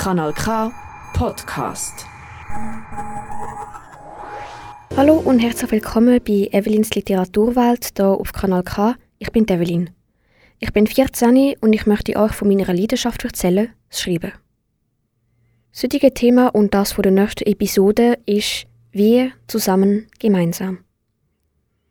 Kanal K Podcast. Hallo und herzlich willkommen bei Evelins Literaturwelt hier auf Kanal K. Ich bin Evelyn. Ich bin 14 und ich möchte euch von meiner Leidenschaft erzählen, das Schreiben. Das heutige Thema und das von der nächsten Episode ist Wir zusammen gemeinsam.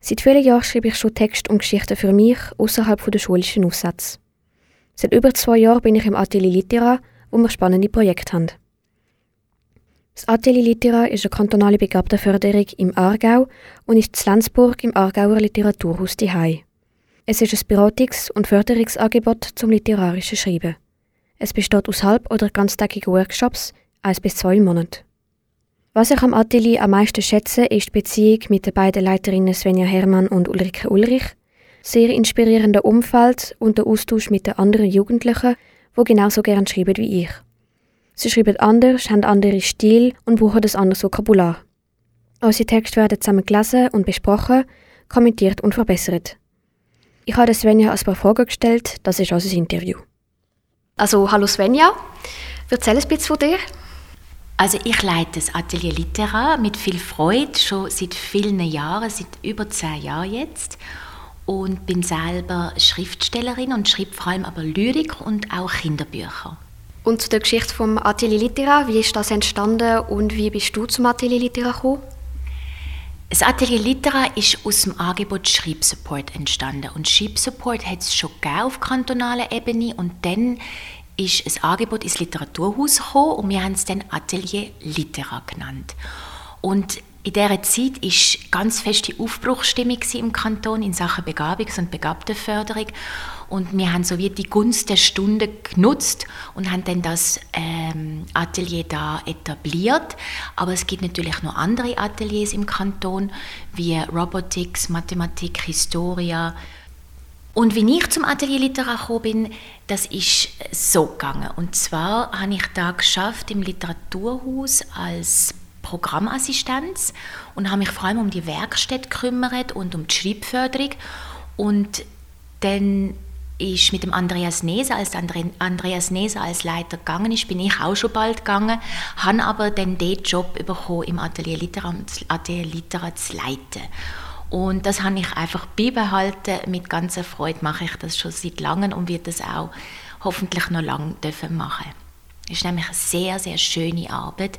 Seit vielen Jahren schreibe ich schon Texte und Geschichten für mich außerhalb der schulischen Aufsätze. Seit über zwei Jahren bin ich im Atelier Litera, wo wir spannende Projekte haben. Das Atelier Litera ist eine kantonale Begabtenförderung im Aargau und ist in Lenzburg im Aargauer Literaturhaus Hai. Es ist ein Beratungs- und Förderungsangebot zum literarischen Schreiben. Es besteht aus halb- oder ganztägigen Workshops, eins bis zwei im Monat. Was ich am Atelier am meisten schätze, ist die Beziehung mit den beiden Leiterinnen Svenja Hermann und Ulrike Ulrich, sehr inspirierender Umfeld und der Austausch mit den anderen Jugendlichen, die genauso gern schreiben wie ich. Sie schreiben anders, haben andere Stil und brauchen ein anderes Vokabular. Unsere Texte werden zusammen gelesen und besprochen, kommentiert und verbessert. Ich habe Svenja ein paar Fragen gestellt, das ist unser Interview. Also, hallo Svenja, erzähl ein bisschen von dir. Also ich leite das Atelier Litera mit viel Freude, schon seit vielen Jahren, seit über zehn Jahren jetzt und bin selber Schriftstellerin und schreibe vor allem aber Lyrik und auch Kinderbücher. Und zu der Geschichte vom Atelier Litera, wie ist das entstanden und wie bist du zum Atelier Litera gekommen? Das Atelier Litera ist aus dem Angebot Schreibsupport entstanden. Und Schreibsupport hat es schon auf kantonaler Ebene und dann ist ein Angebot ins Literaturhaus gekommen und wir haben es dann Atelier Litera genannt. Und in dieser Zeit war ganz feste Aufbruchsstimmung im Kanton in Sachen Begabungs- und Begabtenförderung. Und wir haben so wie die Gunst der Stunde genutzt und haben dann das ähm, Atelier da etabliert. Aber es gibt natürlich noch andere Ateliers im Kanton, wie Robotics, Mathematik, Historia. Und wie ich zum Atelier Litera gekommen bin, das ist so gegangen. Und zwar habe ich da geschafft im Literaturhaus als Programmassistenz und habe mich vor allem um die Werkstätte gekümmert und um die Schreibförderung. Und dann ist mit dem Andreas Neser, als Andreas Neser als Leiter gegangen ist, bin ich auch schon bald gegangen, habe aber dann den Job bekommen, im Atelier Litera, Atelier Litera zu leiten. Und das habe ich einfach beibehalten. Mit ganzer Freude mache ich das schon seit langem und werde das auch hoffentlich noch lange machen. Es ist nämlich eine sehr, sehr schöne Arbeit.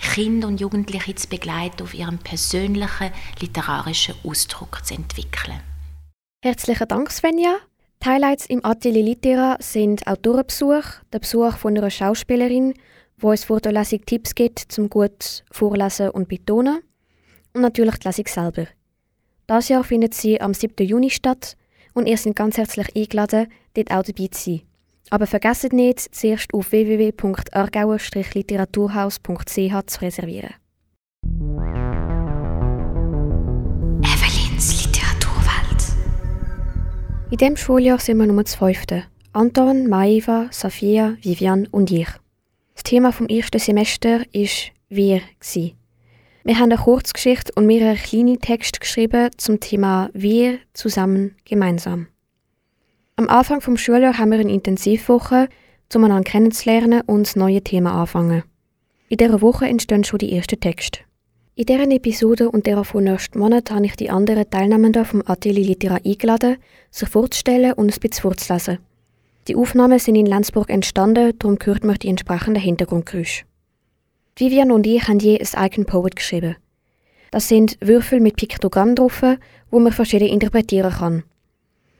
Kinder und Jugendliche zu begleiten, auf ihrem persönlichen literarischen Ausdruck zu entwickeln. Herzlichen Dank, Svenja. Die Highlights im Atelier Litera sind Autorenbesuch, der Besuch von einer Schauspielerin, wo uns vor der Lesung Tipps gibt zum gut Vorlesen und Betonen und natürlich die Lesung selber. Das Jahr findet sie am 7. Juni statt und ihr seid ganz herzlich eingeladen, dort auch dabei zu sein. Aber vergesst nicht, zuerst auf www.argauer-literaturhaus.ch zu reservieren. Evelins Literaturwelt. In diesem Schuljahr sind wir Nummer 12. Anton, Maiva, Safia, Vivian und ich. Das Thema vom ersten Semester ist «Wir». Gewesen. Wir haben eine Kurzgeschichte und mehrere kleine Texte geschrieben zum Thema «Wir zusammen gemeinsam». Am Anfang vom Schuljahr haben wir eine Intensivwoche, um einander kennenzulernen und das neue Thema anfangen. In dieser Woche entstehen schon die ersten Texte. In deren Episode und der von nächsten Monat habe ich die anderen Teilnehmenden vom Atelier Litera eingeladen, sich vorzustellen und ein bisschen vorzulesen. Die Aufnahmen sind in Lenzburg entstanden, darum hört man die entsprechenden Hintergrundgeräusche. Vivian und ich haben je ein Icon Poet geschrieben. Das sind Würfel mit Piktogrammen drauf, wo man verschieden interpretieren kann.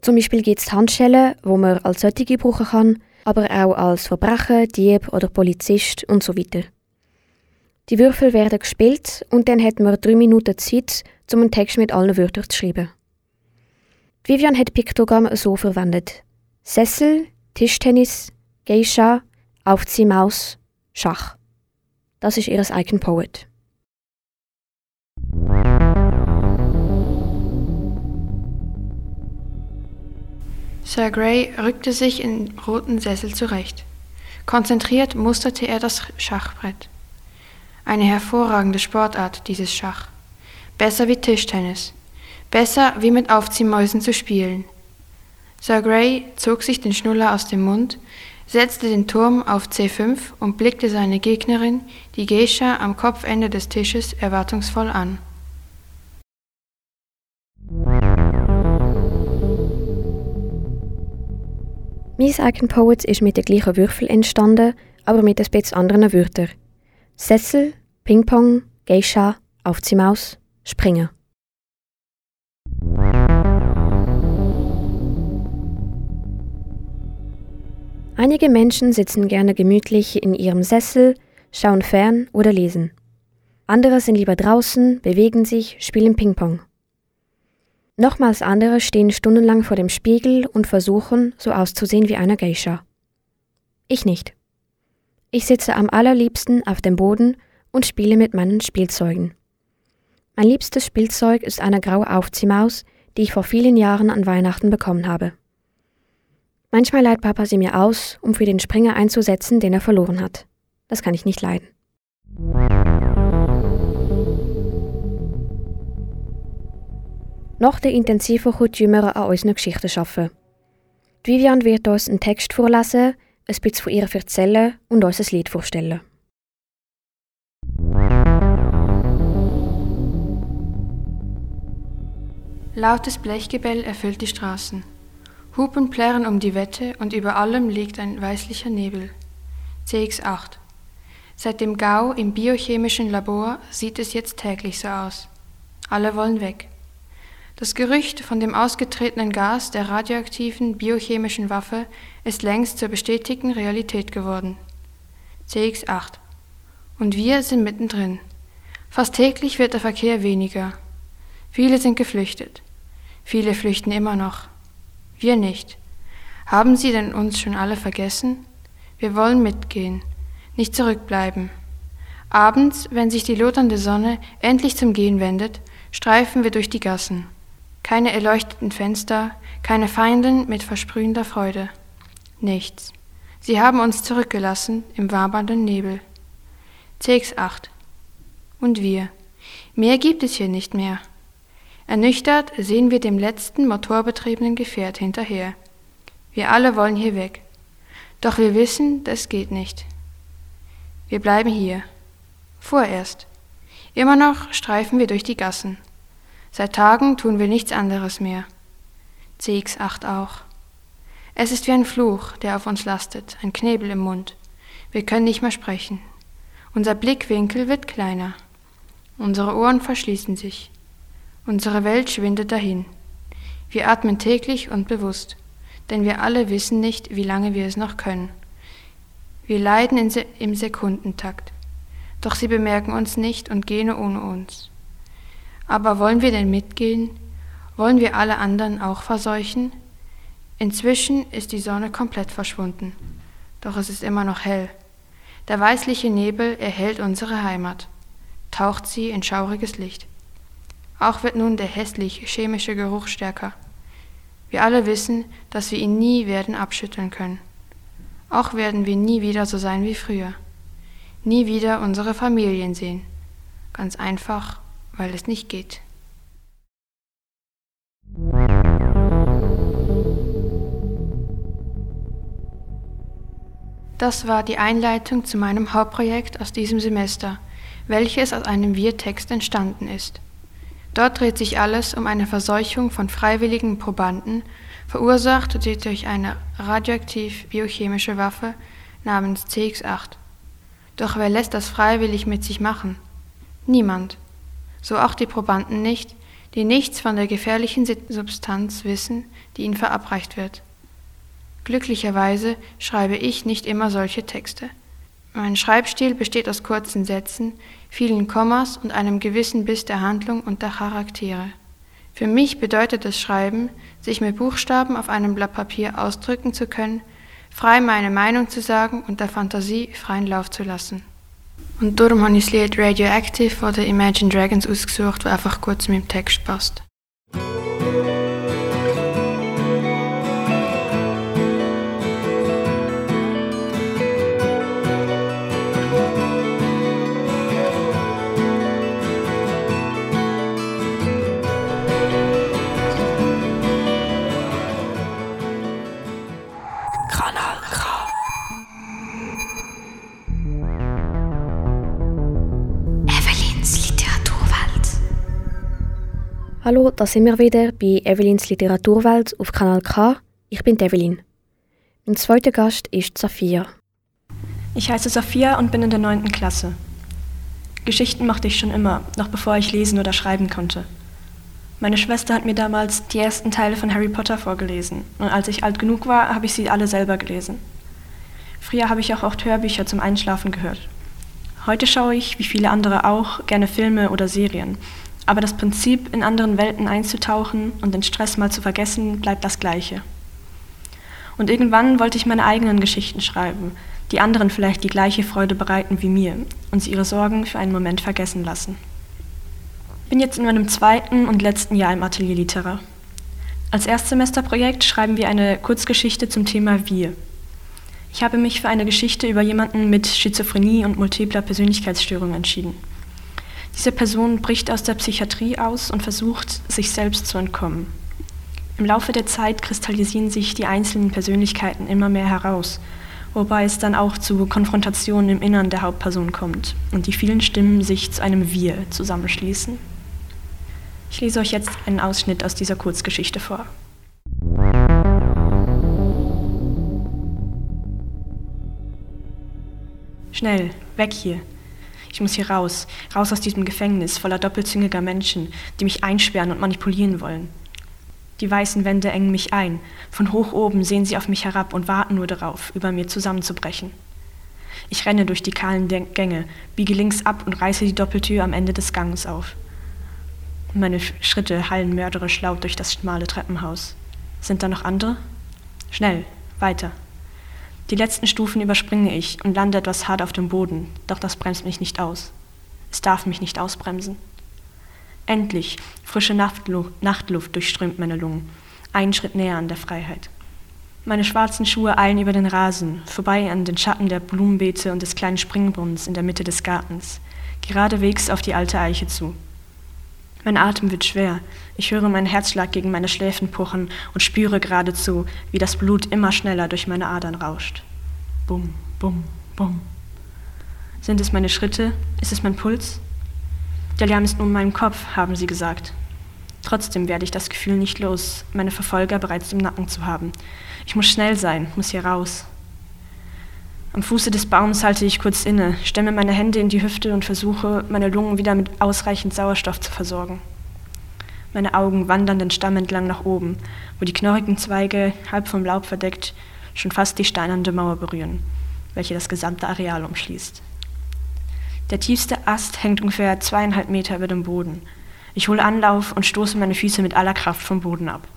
Zum Beispiel gibt es Handschellen, wo man als solche brauchen kann, aber auch als Verbrecher, Dieb oder Polizist und so weiter. Die Würfel werden gespielt und dann hat man drei Minuten Zeit, um einen Text mit allen Wörtern zu schreiben. Vivian hat Piktogramm so verwendet. Sessel, Tischtennis, Geisha, Aufziehmaus, Schach. Das ist ihr Icon Poet. Sir Grey rückte sich im roten Sessel zurecht. Konzentriert musterte er das Schachbrett. Eine hervorragende Sportart, dieses Schach. Besser wie Tischtennis. Besser wie mit Aufziehmäusen zu spielen. Sir Grey zog sich den Schnuller aus dem Mund, setzte den Turm auf C5 und blickte seine Gegnerin, die Geisha am Kopfende des Tisches, erwartungsvoll an. Mein Icon Poets ist mit den gleichen Würfel entstanden, aber mit ein bisschen anderen Wörtern. Sessel, Ping-Pong, Geisha, Aufziehmaus, Springen. Einige Menschen sitzen gerne gemütlich in ihrem Sessel, schauen fern oder lesen. Andere sind lieber draußen, bewegen sich, spielen Ping-Pong. Nochmals andere stehen stundenlang vor dem Spiegel und versuchen, so auszusehen wie eine Geisha. Ich nicht. Ich sitze am allerliebsten auf dem Boden und spiele mit meinen Spielzeugen. Mein liebstes Spielzeug ist eine graue Aufziehmaus, die ich vor vielen Jahren an Weihnachten bekommen habe. Manchmal leiht Papa sie mir aus, um für den Springer einzusetzen, den er verloren hat. Das kann ich nicht leiden. Noch der intensiver gut wir an unseren Geschichten arbeiten. Vivian wird uns einen Text vorlesen, ein bisschen von ihr erzählen und uns ein Lied vorstellen. Lautes Blechgebell erfüllt die Straßen. Hupen plärren um die Wette und über allem liegt ein weißlicher Nebel. CX8. Seit dem GAU im biochemischen Labor sieht es jetzt täglich so aus. Alle wollen weg. Das Gerücht von dem ausgetretenen Gas der radioaktiven biochemischen Waffe ist längst zur bestätigten Realität geworden. CX8. Und wir sind mittendrin. Fast täglich wird der Verkehr weniger. Viele sind geflüchtet. Viele flüchten immer noch. Wir nicht. Haben Sie denn uns schon alle vergessen? Wir wollen mitgehen, nicht zurückbleiben. Abends, wenn sich die lodernde Sonne endlich zum Gehen wendet, streifen wir durch die Gassen. Keine erleuchteten Fenster, keine Feinden mit versprühender Freude. Nichts. Sie haben uns zurückgelassen im wabernden Nebel. CX8. Und wir. Mehr gibt es hier nicht mehr. Ernüchtert sehen wir dem letzten motorbetriebenen Gefährt hinterher. Wir alle wollen hier weg. Doch wir wissen, das geht nicht. Wir bleiben hier. Vorerst. Immer noch streifen wir durch die Gassen. Seit Tagen tun wir nichts anderes mehr. CX8 auch. Es ist wie ein Fluch, der auf uns lastet, ein Knebel im Mund. Wir können nicht mehr sprechen. Unser Blickwinkel wird kleiner. Unsere Ohren verschließen sich. Unsere Welt schwindet dahin. Wir atmen täglich und bewusst, denn wir alle wissen nicht, wie lange wir es noch können. Wir leiden im Sekundentakt, doch sie bemerken uns nicht und gehen ohne uns. Aber wollen wir denn mitgehen? Wollen wir alle anderen auch verseuchen? Inzwischen ist die Sonne komplett verschwunden, doch es ist immer noch hell. Der weißliche Nebel erhellt unsere Heimat, taucht sie in schauriges Licht. Auch wird nun der hässlich chemische Geruch stärker. Wir alle wissen, dass wir ihn nie werden abschütteln können. Auch werden wir nie wieder so sein wie früher. Nie wieder unsere Familien sehen. Ganz einfach, weil es nicht geht. Das war die Einleitung zu meinem Hauptprojekt aus diesem Semester, welches aus einem Wir-Text entstanden ist. Dort dreht sich alles um eine Verseuchung von freiwilligen Probanden, verursacht durch eine radioaktiv-biochemische Waffe namens CX8. Doch wer lässt das freiwillig mit sich machen? Niemand. So auch die Probanden nicht, die nichts von der gefährlichen Substanz wissen, die ihnen verabreicht wird. Glücklicherweise schreibe ich nicht immer solche Texte. Mein Schreibstil besteht aus kurzen Sätzen, vielen Kommas und einem gewissen Biss der Handlung und der Charaktere. Für mich bedeutet das Schreiben, sich mit Buchstaben auf einem Blatt Papier ausdrücken zu können, frei meine Meinung zu sagen und der Fantasie freien Lauf zu lassen. Und darum habe ich das Lied Radioactive von den Imagine Dragons ausgesucht, das einfach gut zu meinem Text passt. Hallo, da sind wir wieder bei Evelins Literaturwelt auf Kanal K. Ich bin Evelyn. Mein zweiter Gast ist Sophia. Ich heiße Sophia und bin in der 9. Klasse. Geschichten mochte ich schon immer, noch bevor ich lesen oder schreiben konnte. Meine Schwester hat mir damals die ersten Teile von Harry Potter vorgelesen und als ich alt genug war, habe ich sie alle selber gelesen. Früher habe ich auch oft Hörbücher zum Einschlafen gehört. Heute schaue ich, wie viele andere auch, gerne Filme oder Serien. Aber das Prinzip, in anderen Welten einzutauchen und den Stress mal zu vergessen, bleibt das gleiche. Und irgendwann wollte ich meine eigenen Geschichten schreiben, die anderen vielleicht die gleiche Freude bereiten wie mir und sie ihre Sorgen für einen Moment vergessen lassen. Ich bin jetzt in meinem zweiten und letzten Jahr im Atelier Litera. Als Erstsemesterprojekt schreiben wir eine Kurzgeschichte zum Thema Wir. Ich habe mich für eine Geschichte über jemanden mit Schizophrenie und multipler Persönlichkeitsstörung entschieden. Diese Person bricht aus der Psychiatrie aus und versucht, sich selbst zu entkommen. Im Laufe der Zeit kristallisieren sich die einzelnen Persönlichkeiten immer mehr heraus wobei es dann auch zu Konfrontationen im Innern der Hauptperson kommt und die vielen Stimmen sich zu einem Wir zusammenschließen. Ich lese euch jetzt einen Ausschnitt aus dieser Kurzgeschichte vor. Schnell, weg hier. Ich muss hier raus, raus aus diesem Gefängnis voller doppelzüngiger Menschen, die mich einsperren und manipulieren wollen. Die weißen Wände engen mich ein. Von hoch oben sehen sie auf mich herab und warten nur darauf, über mir zusammenzubrechen. Ich renne durch die kahlen Gänge, biege links ab und reiße die Doppeltür am Ende des Ganges auf. Meine Schritte hallen mörderisch laut durch das schmale Treppenhaus. Sind da noch andere? Schnell, weiter. Die letzten Stufen überspringe ich und lande etwas hart auf dem Boden, doch das bremst mich nicht aus. Es darf mich nicht ausbremsen. Endlich, frische Nachtluft, Nachtluft durchströmt meine Lungen. Einen Schritt näher an der Freiheit. Meine schwarzen Schuhe eilen über den Rasen, vorbei an den Schatten der Blumenbeete und des kleinen Springbrunnens in der Mitte des Gartens, geradewegs auf die alte Eiche zu. Mein Atem wird schwer. Ich höre meinen Herzschlag gegen meine Schläfen pochen und spüre geradezu, wie das Blut immer schneller durch meine Adern rauscht. Bum, bum, bum. Sind es meine Schritte? Ist es mein Puls? Der Lärm ist nur in meinem Kopf, haben sie gesagt. Trotzdem werde ich das Gefühl nicht los, meine Verfolger bereits im Nacken zu haben. Ich muss schnell sein, muss hier raus. Am Fuße des Baums halte ich kurz inne, stemme meine Hände in die Hüfte und versuche, meine Lungen wieder mit ausreichend Sauerstoff zu versorgen. Meine Augen wandern den Stamm entlang nach oben, wo die knorrigen Zweige, halb vom Laub verdeckt, schon fast die steinerne Mauer berühren, welche das gesamte Areal umschließt. Der tiefste Ast hängt ungefähr zweieinhalb Meter über dem Boden. Ich hole Anlauf und stoße meine Füße mit aller Kraft vom Boden ab.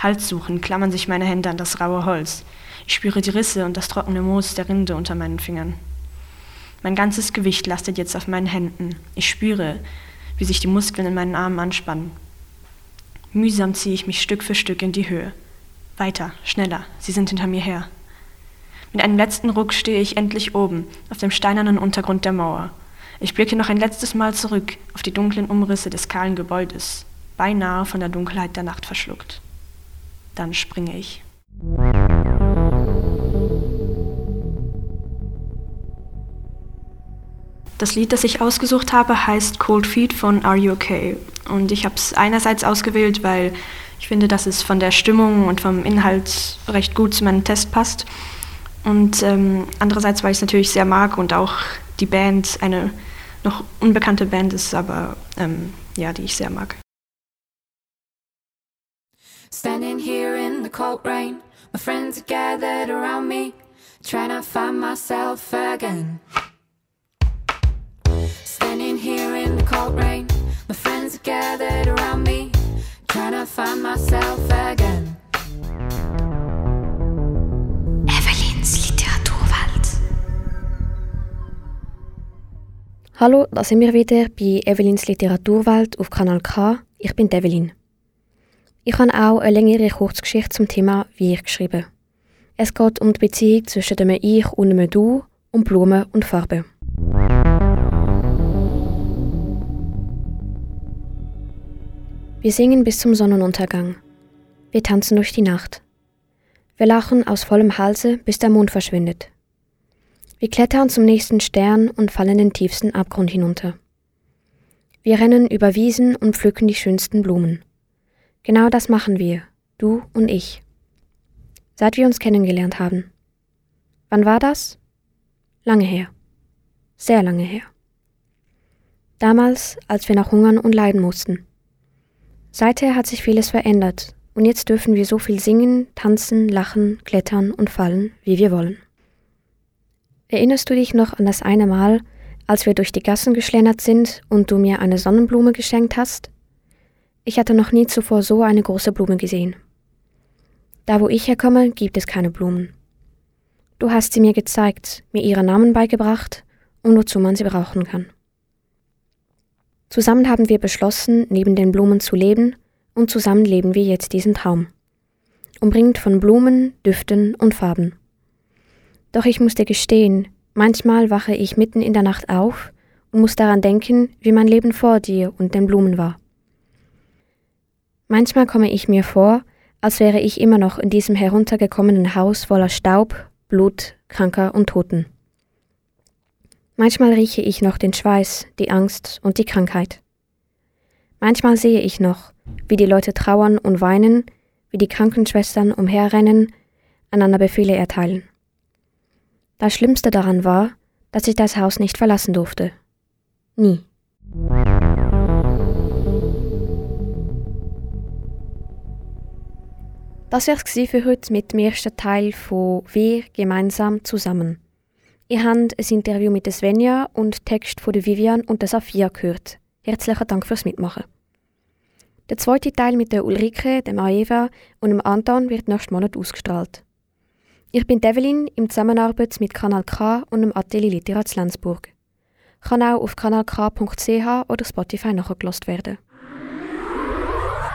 Halssuchend klammern sich meine Hände an das raue Holz. Ich spüre die Risse und das trockene Moos der Rinde unter meinen Fingern. Mein ganzes Gewicht lastet jetzt auf meinen Händen. Ich spüre, wie sich die Muskeln in meinen Armen anspannen. Mühsam ziehe ich mich Stück für Stück in die Höhe. Weiter, schneller, sie sind hinter mir her. Mit einem letzten Ruck stehe ich endlich oben, auf dem steinernen Untergrund der Mauer. Ich blicke noch ein letztes Mal zurück auf die dunklen Umrisse des kahlen Gebäudes, beinahe von der Dunkelheit der Nacht verschluckt. Dann springe ich. Das Lied, das ich ausgesucht habe, heißt Cold Feet von Are You Okay? Und ich habe es einerseits ausgewählt, weil ich finde, dass es von der Stimmung und vom Inhalt recht gut zu meinem Test passt. Und ähm, andererseits, weil ich es natürlich sehr mag und auch die Band eine noch unbekannte Band ist, aber ähm, ja, die ich sehr mag. Standing here in the cold rain, my friends are gathered around me, trying to find myself again. Here in the cold rain, my friends are gathered around me, trying to find myself again. Hallo, da sind wir wieder bei Evelins Literaturwelt auf Kanal K. Ich bin Evelyn. Ich habe auch eine längere Kurzgeschichte zum Thema Wir geschrieben. Es geht um die Beziehung zwischen dem Ich und dem Du, um Blumen und Farben. Wir singen bis zum Sonnenuntergang. Wir tanzen durch die Nacht. Wir lachen aus vollem Halse, bis der Mond verschwindet. Wir klettern zum nächsten Stern und fallen den tiefsten Abgrund hinunter. Wir rennen über Wiesen und pflücken die schönsten Blumen. Genau das machen wir, du und ich. Seit wir uns kennengelernt haben. Wann war das? Lange her. Sehr lange her. Damals, als wir noch hungern und leiden mussten. Seither hat sich vieles verändert und jetzt dürfen wir so viel singen, tanzen, lachen, klettern und fallen, wie wir wollen. Erinnerst du dich noch an das eine Mal, als wir durch die Gassen geschlendert sind und du mir eine Sonnenblume geschenkt hast? Ich hatte noch nie zuvor so eine große Blume gesehen. Da wo ich herkomme, gibt es keine Blumen. Du hast sie mir gezeigt, mir ihre Namen beigebracht und wozu man sie brauchen kann. Zusammen haben wir beschlossen, neben den Blumen zu leben und zusammen leben wir jetzt diesen Traum. Umringt von Blumen, Düften und Farben. Doch ich muss dir gestehen, manchmal wache ich mitten in der Nacht auf und muss daran denken, wie mein Leben vor dir und den Blumen war. Manchmal komme ich mir vor, als wäre ich immer noch in diesem heruntergekommenen Haus voller Staub, Blut, Kranker und Toten. Manchmal rieche ich noch den Schweiß, die Angst und die Krankheit. Manchmal sehe ich noch, wie die Leute trauern und weinen, wie die Krankenschwestern umherrennen, einander Befehle erteilen. Das Schlimmste daran war, dass ich das Haus nicht verlassen durfte. Nie. Das war für heute mit dem ersten Teil von Wir gemeinsam zusammen. Ihr habt ein Interview mit Svenja und Text von Vivian und der Safia gehört. Herzlichen Dank fürs Mitmachen. Der zweite Teil mit der Ulrike, dem Aeva und dem Anton wird nächsten Monat ausgestrahlt. Ich bin Develin im Zusammenarbeit mit Kanal K und dem Atelier Literat Lenzburg. Kann auch auf kanalk.ch oder Spotify nachgelost werden.